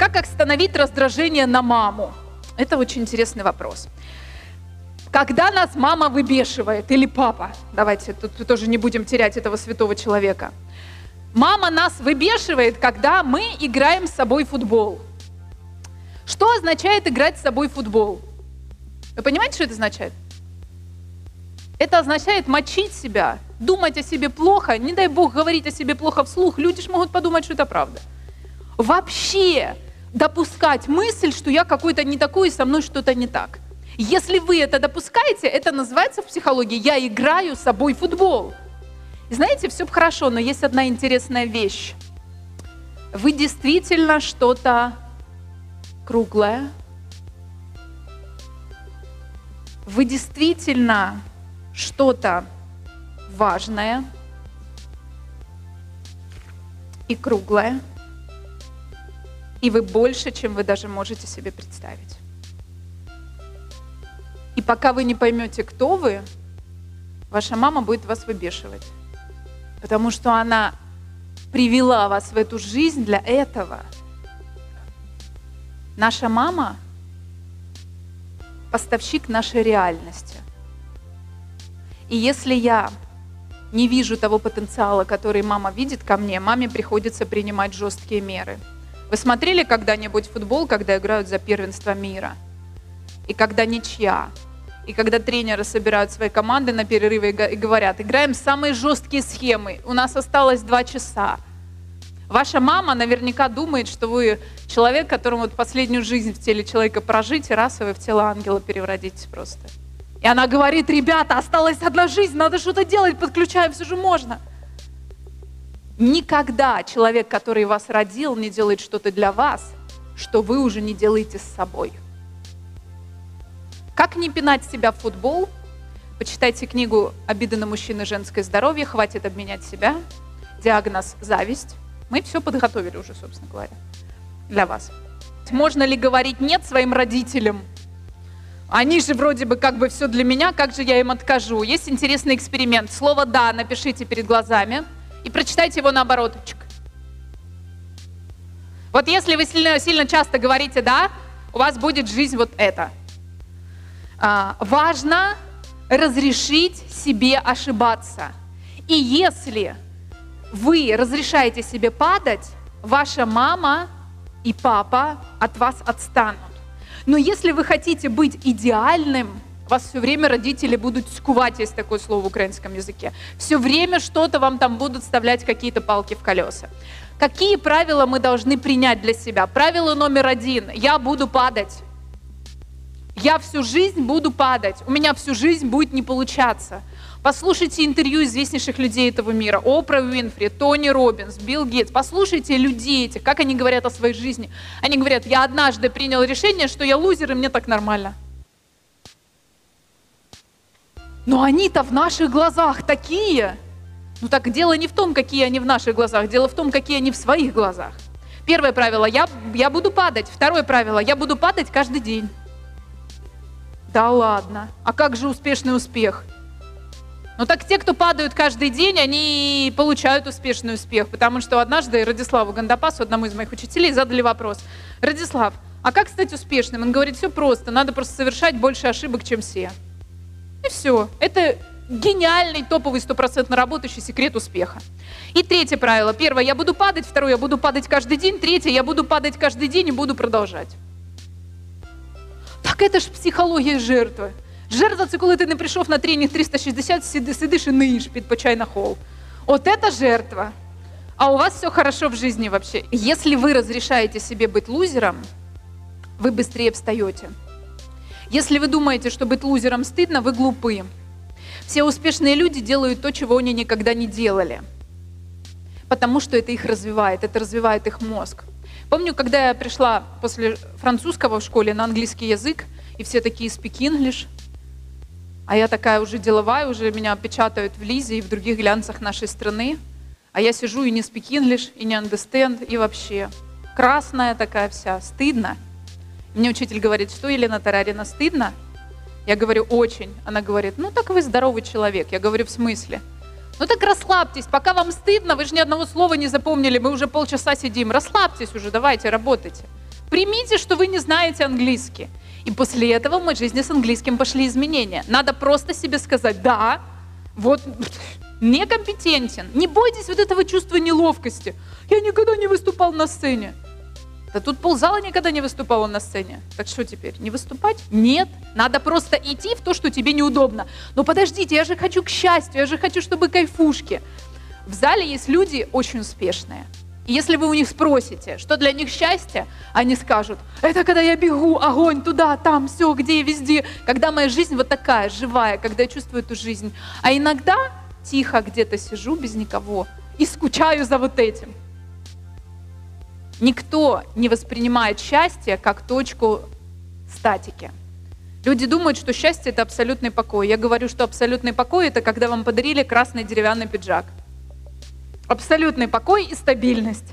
Как остановить раздражение на маму? Это очень интересный вопрос. Когда нас мама выбешивает, или папа, давайте тут тоже не будем терять этого святого человека. Мама нас выбешивает, когда мы играем с собой футбол. Что означает играть с собой футбол? Вы понимаете, что это означает? Это означает мочить себя, думать о себе плохо, не дай бог говорить о себе плохо вслух, люди же могут подумать, что это правда. Вообще допускать мысль, что я какой-то не такой и со мной что-то не так. Если вы это допускаете, это называется в психологии «я играю с собой в футбол». И знаете, все хорошо, но есть одна интересная вещь. Вы действительно что-то круглое. Вы действительно что-то важное и круглое. И вы больше, чем вы даже можете себе представить. И пока вы не поймете, кто вы, ваша мама будет вас выбешивать. Потому что она привела вас в эту жизнь для этого. Наша мама – поставщик нашей реальности. И если я не вижу того потенциала, который мама видит ко мне, маме приходится принимать жесткие меры – вы смотрели когда-нибудь футбол, когда играют за первенство мира? И когда ничья? И когда тренеры собирают свои команды на перерывы и говорят, играем самые жесткие схемы, у нас осталось два часа. Ваша мама наверняка думает, что вы человек, которому вот последнюю жизнь в теле человека прожить, и раз и вы в тело ангела перевратитесь просто. И она говорит, ребята, осталась одна жизнь, надо что-то делать, подключаем, все же можно. Никогда человек, который вас родил, не делает что-то для вас, что вы уже не делаете с собой. Как не пинать себя в футбол? Почитайте книгу «Обиды на мужчин и женское здоровье», «Хватит обменять себя», диагноз «Зависть». Мы все подготовили уже, собственно говоря, для вас. Можно ли говорить «нет» своим родителям? Они же вроде бы как бы все для меня, как же я им откажу? Есть интересный эксперимент. Слово «да» напишите перед глазами – и прочитайте его наоборот. Вот если вы сильно, сильно часто говорите «да», у вас будет жизнь вот это. А, важно разрешить себе ошибаться. И если вы разрешаете себе падать, ваша мама и папа от вас отстанут. Но если вы хотите быть идеальным, вас все время родители будут скувать, есть такое слово в украинском языке. Все время что-то вам там будут вставлять какие-то палки в колеса. Какие правила мы должны принять для себя? Правило номер один. Я буду падать. Я всю жизнь буду падать. У меня всю жизнь будет не получаться. Послушайте интервью известнейших людей этого мира. Опра Уинфри, Тони Робинс, Билл Гейтс. Послушайте людей этих, как они говорят о своей жизни. Они говорят, я однажды принял решение, что я лузер, и мне так нормально. Но они-то в наших глазах такие. Ну так дело не в том, какие они в наших глазах, дело в том, какие они в своих глазах. Первое правило, я, я буду падать. Второе правило, я буду падать каждый день. Да ладно, а как же успешный успех? Ну так те, кто падают каждый день, они получают успешный успех, потому что однажды Радиславу Гандапасу, одному из моих учителей, задали вопрос. Радислав, а как стать успешным? Он говорит, все просто, надо просто совершать больше ошибок, чем все. И все. Это гениальный, топовый, стопроцентно работающий секрет успеха. И третье правило. Первое, я буду падать. Второе, я буду падать каждый день. Третье, я буду падать каждый день и буду продолжать. Так это ж психологія жертви. Жертва це коли ти не прийшов на тренінг 360, сидиш і ниєш під почай на холл. Вот это жертва. А у вас все хорошо в жизни вообще. Если вы разрешаете себе быть лузером, вы быстрее встаете. Если вы думаете, что быть лузером стыдно, вы глупы. Все успешные люди делают то, чего они никогда не делали. Потому что это их развивает, это развивает их мозг. Помню, когда я пришла после французского в школе на английский язык, и все такие speak English, а я такая уже деловая, уже меня печатают в Лизе и в других глянцах нашей страны, а я сижу и не speak English, и не understand, и вообще красная такая вся, стыдно. Мне учитель говорит, что, Елена Тарарина, стыдно? Я говорю, очень. Она говорит, ну так вы здоровый человек. Я говорю, в смысле? Ну так расслабьтесь, пока вам стыдно, вы же ни одного слова не запомнили, мы уже полчаса сидим. Расслабьтесь уже, давайте, работайте. Примите, что вы не знаете английский. И после этого в моей жизни с английским пошли изменения. Надо просто себе сказать, да, вот некомпетентен. Не бойтесь вот этого чувства неловкости. Я никогда не выступал на сцене. Да тут ползала никогда не выступала на сцене. Так что теперь, не выступать? Нет. Надо просто идти в то, что тебе неудобно. Но подождите, я же хочу к счастью, я же хочу, чтобы кайфушки. В зале есть люди очень успешные. И если вы у них спросите, что для них счастье, они скажут, это когда я бегу, огонь, туда, там, все, где, везде. Когда моя жизнь вот такая, живая, когда я чувствую эту жизнь. А иногда тихо где-то сижу без никого и скучаю за вот этим. Никто не воспринимает счастье как точку статики. Люди думают, что счастье – это абсолютный покой. Я говорю, что абсолютный покой – это когда вам подарили красный деревянный пиджак. Абсолютный покой и стабильность.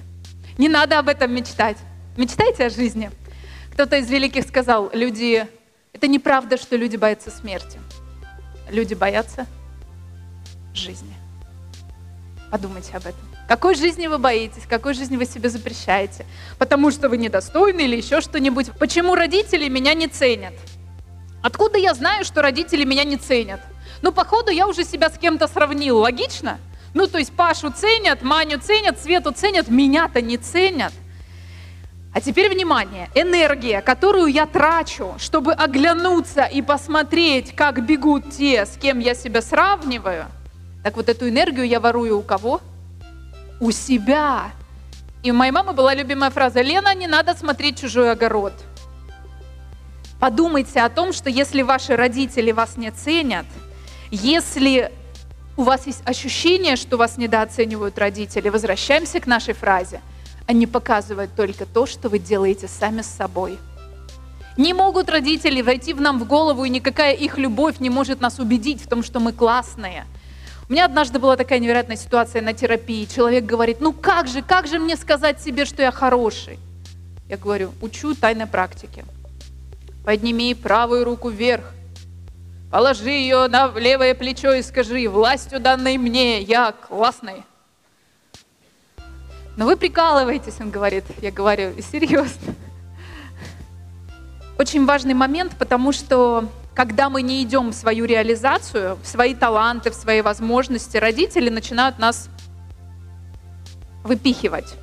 Не надо об этом мечтать. Мечтайте о жизни. Кто-то из великих сказал, люди, это неправда, что люди боятся смерти. Люди боятся жизни. Подумайте об этом. Какой жизни вы боитесь, какой жизни вы себе запрещаете? Потому что вы недостойны или еще что-нибудь. Почему родители меня не ценят? Откуда я знаю, что родители меня не ценят? Ну, походу, я уже себя с кем-то сравнил. Логично? Ну, то есть Пашу ценят, Маню ценят, Свету ценят, меня-то не ценят. А теперь внимание, энергия, которую я трачу, чтобы оглянуться и посмотреть, как бегут те, с кем я себя сравниваю, так вот эту энергию я ворую у кого? У себя. И у моей мамы была любимая фраза, Лена, не надо смотреть чужой огород. Подумайте о том, что если ваши родители вас не ценят, если у вас есть ощущение, что вас недооценивают родители, возвращаемся к нашей фразе. Они показывают только то, что вы делаете сами с собой. Не могут родители войти в нам в голову, и никакая их любовь не может нас убедить в том, что мы классные. У меня однажды была такая невероятная ситуация на терапии. Человек говорит, ну как же, как же мне сказать себе, что я хороший? Я говорю, учу тайной практике. Подними правую руку вверх, Положи ее на левое плечо и скажи, властью данной мне, я классный. Но вы прикалываетесь, он говорит. Я говорю, серьезно. Очень важный момент, потому что когда мы не идем в свою реализацию, в свои таланты, в свои возможности, родители начинают нас выпихивать.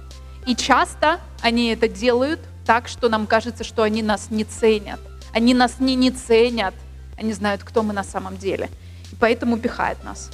И часто они это делают так, что нам кажется, что они нас не ценят. Они нас не не ценят. Они знают, кто мы на самом деле. И поэтому пихают нас.